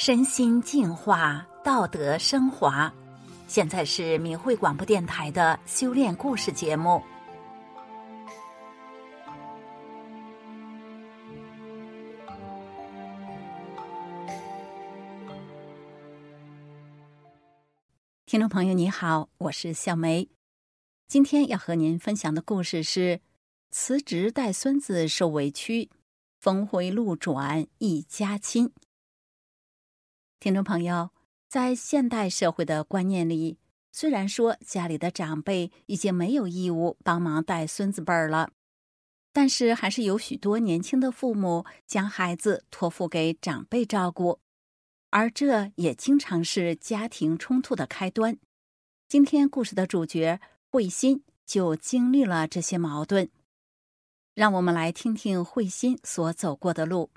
身心净化，道德升华。现在是明慧广播电台的修炼故事节目。听众朋友，你好，我是小梅。今天要和您分享的故事是：辞职带孙子受委屈，峰回路转一家亲。听众朋友，在现代社会的观念里，虽然说家里的长辈已经没有义务帮忙带孙子辈儿了，但是还是有许多年轻的父母将孩子托付给长辈照顾，而这也经常是家庭冲突的开端。今天故事的主角慧心就经历了这些矛盾，让我们来听听慧心所走过的路。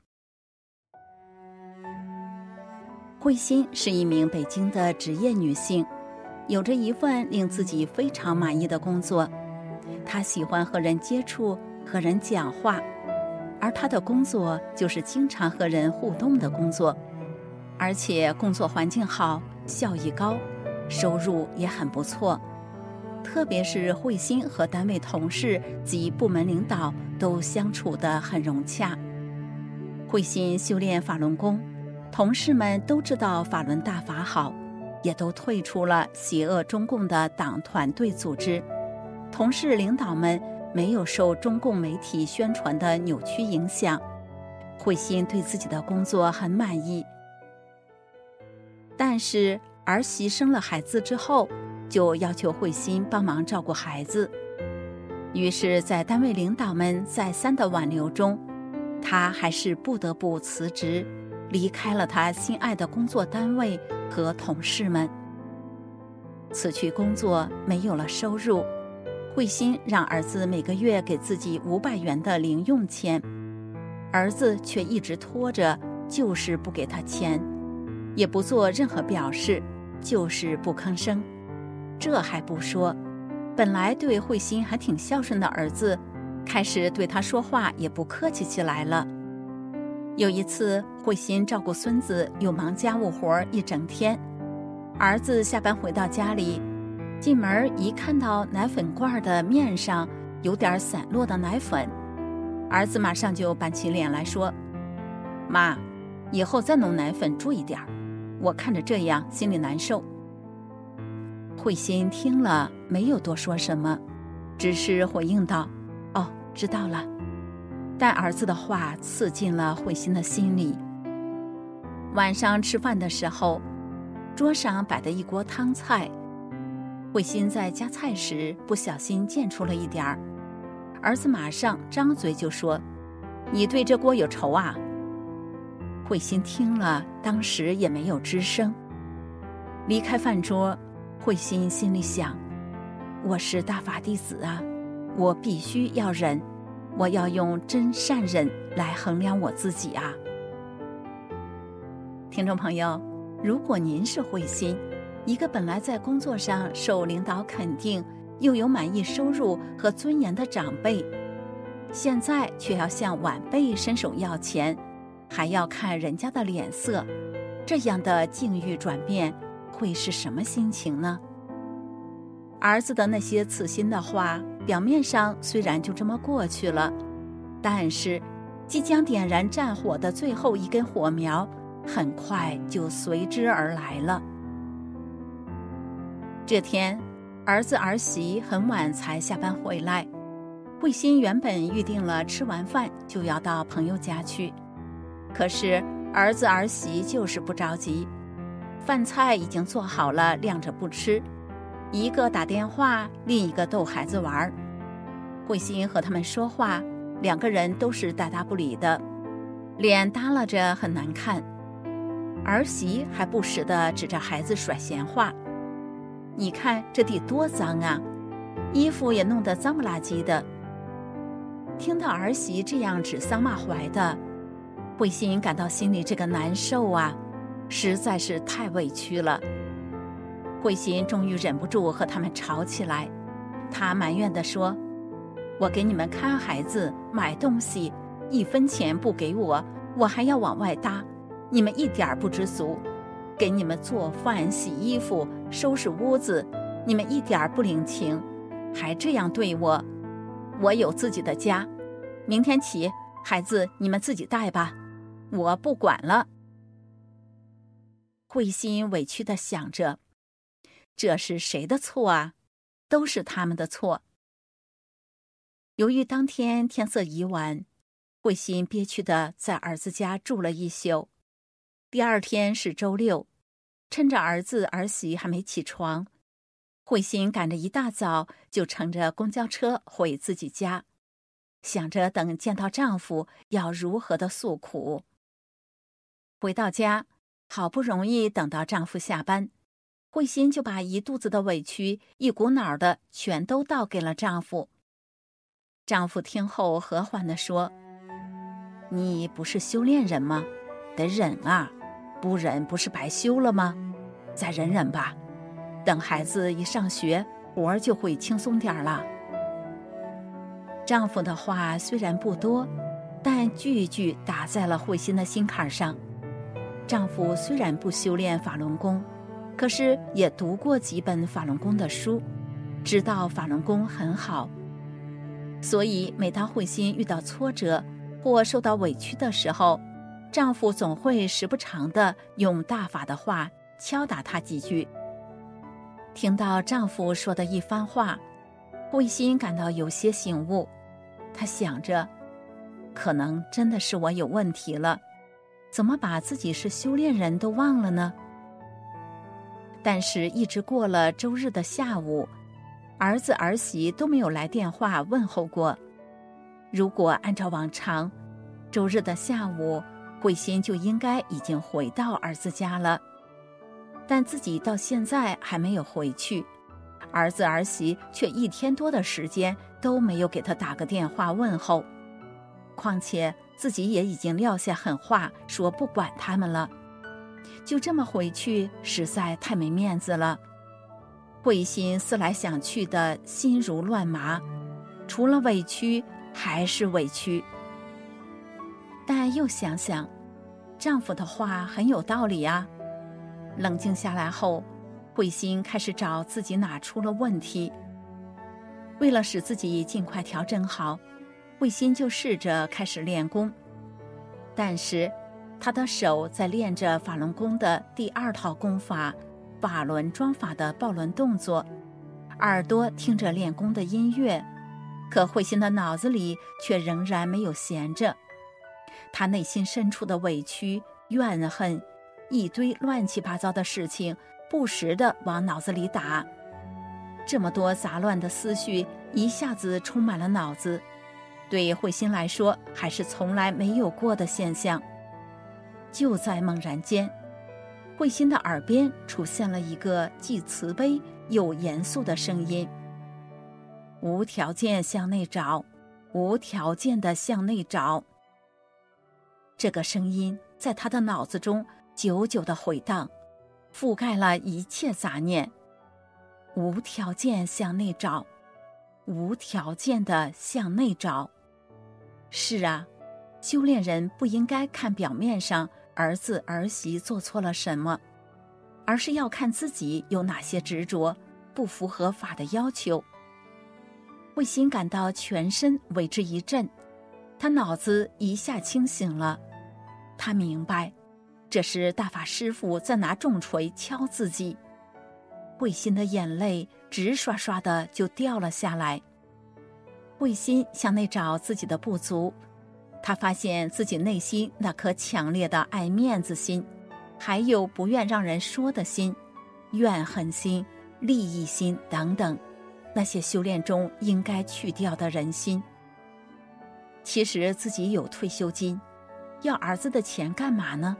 慧心是一名北京的职业女性，有着一份令自己非常满意的工作。她喜欢和人接触、和人讲话，而她的工作就是经常和人互动的工作，而且工作环境好、效益高、收入也很不错。特别是慧心和单位同事及部门领导都相处得很融洽。慧心修炼法轮功。同事们都知道法轮大法好，也都退出了邪恶中共的党团队组织。同事领导们没有受中共媒体宣传的扭曲影响，慧心对自己的工作很满意。但是儿媳生了孩子之后，就要求慧心帮忙照顾孩子。于是，在单位领导们再三的挽留中，她还是不得不辞职。离开了他心爱的工作单位和同事们。辞去工作，没有了收入，慧心让儿子每个月给自己五百元的零用钱，儿子却一直拖着，就是不给他钱，也不做任何表示，就是不吭声。这还不说，本来对慧心还挺孝顺的儿子，开始对他说话也不客气起来了。有一次，慧心照顾孙子，又忙家务活一整天。儿子下班回到家里，进门一看到奶粉罐的面上有点散落的奶粉，儿子马上就板起脸来说：“妈，以后再弄奶粉注意点，我看着这样心里难受。”慧心听了没有多说什么，只是回应道：“哦，知道了。”但儿子的话刺进了慧心的心里。晚上吃饭的时候，桌上摆的一锅汤菜，慧心在夹菜时不小心溅出了一点儿，儿子马上张嘴就说：“你对这锅有仇啊！”慧心听了，当时也没有吱声。离开饭桌，慧心心里想：“我是大法弟子啊，我必须要忍。”我要用真善忍来衡量我自己啊！听众朋友，如果您是慧心，一个本来在工作上受领导肯定，又有满意收入和尊严的长辈，现在却要向晚辈伸手要钱，还要看人家的脸色，这样的境遇转变会是什么心情呢？儿子的那些刺心的话，表面上虽然就这么过去了，但是即将点燃战火的最后一根火苗，很快就随之而来了。这天，儿子儿媳很晚才下班回来，慧心原本预定了吃完饭就要到朋友家去，可是儿子儿媳就是不着急，饭菜已经做好了，晾着不吃。一个打电话，另一个逗孩子玩儿。慧心和他们说话，两个人都是大大不理的，脸耷拉着很难看。儿媳还不时地指着孩子甩闲话：“你看这地多脏啊，衣服也弄得脏不拉几的。”听到儿媳这样指桑骂槐的，慧心感到心里这个难受啊，实在是太委屈了。慧心终于忍不住和他们吵起来，她埋怨地说：“我给你们看孩子、买东西，一分钱不给我，我还要往外搭。”你们一点不知足，给你们做饭、洗衣服、收拾屋子，你们一点不领情，还这样对我。我有自己的家，明天起，孩子你们自己带吧，我不管了。慧心委屈地想着，这是谁的错啊？都是他们的错。由于当天天色已晚，慧心憋屈的在儿子家住了一宿。第二天是周六，趁着儿子儿媳还没起床，慧心赶着一大早就乘着公交车回自己家，想着等见到丈夫要如何的诉苦。回到家，好不容易等到丈夫下班，慧心就把一肚子的委屈一股脑的全都倒给了丈夫。丈夫听后和缓地说：“你不是修炼人吗？得忍啊。”不忍不是白修了吗？再忍忍吧，等孩子一上学，活儿就会轻松点儿了。丈夫的话虽然不多，但句句打在了慧心的心坎上。丈夫虽然不修炼法轮功，可是也读过几本法轮功的书，知道法轮功很好。所以每当慧心遇到挫折或受到委屈的时候，丈夫总会时不常的用大法的话敲打她几句。听到丈夫说的一番话，慧心感到有些醒悟。她想着，可能真的是我有问题了，怎么把自己是修炼人都忘了呢？但是，一直过了周日的下午，儿子儿媳都没有来电话问候过。如果按照往常，周日的下午，慧心就应该已经回到儿子家了，但自己到现在还没有回去，儿子儿媳却一天多的时间都没有给他打个电话问候。况且自己也已经撂下狠话，说不管他们了，就这么回去，实在太没面子了。慧心思来想去的心如乱麻，除了委屈还是委屈。但又想想，丈夫的话很有道理啊。冷静下来后，慧心开始找自己哪出了问题。为了使自己尽快调整好，慧心就试着开始练功。但是，他的手在练着法轮功的第二套功法——法轮装法的抱轮动作，耳朵听着练功的音乐，可慧心的脑子里却仍然没有闲着。他内心深处的委屈、怨恨，一堆乱七八糟的事情，不时地往脑子里打。这么多杂乱的思绪一下子充满了脑子，对慧心来说还是从来没有过的现象。就在猛然间，慧心的耳边出现了一个既慈悲又严肃的声音：“无条件向内找，无条件的向内找。”这个声音在他的脑子中久久的回荡，覆盖了一切杂念。无条件向内找，无条件的向内找。是啊，修炼人不应该看表面上儿子儿媳做错了什么，而是要看自己有哪些执着，不符合法的要求。慧心感到全身为之一震。他脑子一下清醒了，他明白，这是大法师父在拿重锤敲自己。慧心的眼泪直刷刷的就掉了下来。慧心向内找自己的不足，他发现自己内心那颗强烈的爱面子心，还有不愿让人说的心、怨恨心、利益心等等，那些修炼中应该去掉的人心。其实自己有退休金，要儿子的钱干嘛呢？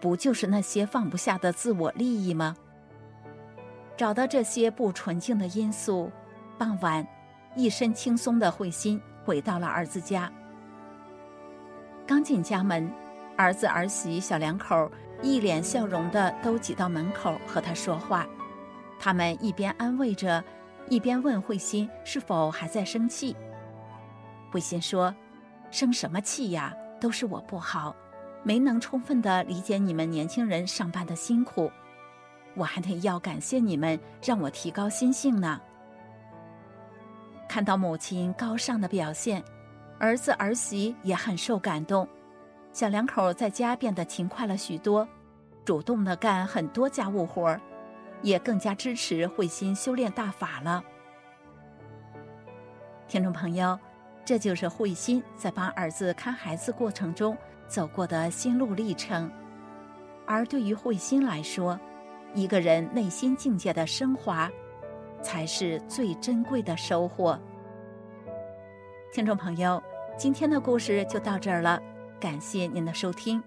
不就是那些放不下的自我利益吗？找到这些不纯净的因素，傍晚，一身轻松的慧心回到了儿子家。刚进家门，儿子儿媳小两口一脸笑容的都挤到门口和他说话。他们一边安慰着，一边问慧心是否还在生气。慧心说：“生什么气呀？都是我不好，没能充分的理解你们年轻人上班的辛苦。我还得要感谢你们，让我提高心性呢。”看到母亲高尚的表现，儿子儿媳也很受感动。小两口在家变得勤快了许多，主动的干很多家务活儿。也更加支持慧心修炼大法了。听众朋友，这就是慧心在帮儿子看孩子过程中走过的心路历程。而对于慧心来说，一个人内心境界的升华，才是最珍贵的收获。听众朋友，今天的故事就到这儿了，感谢您的收听。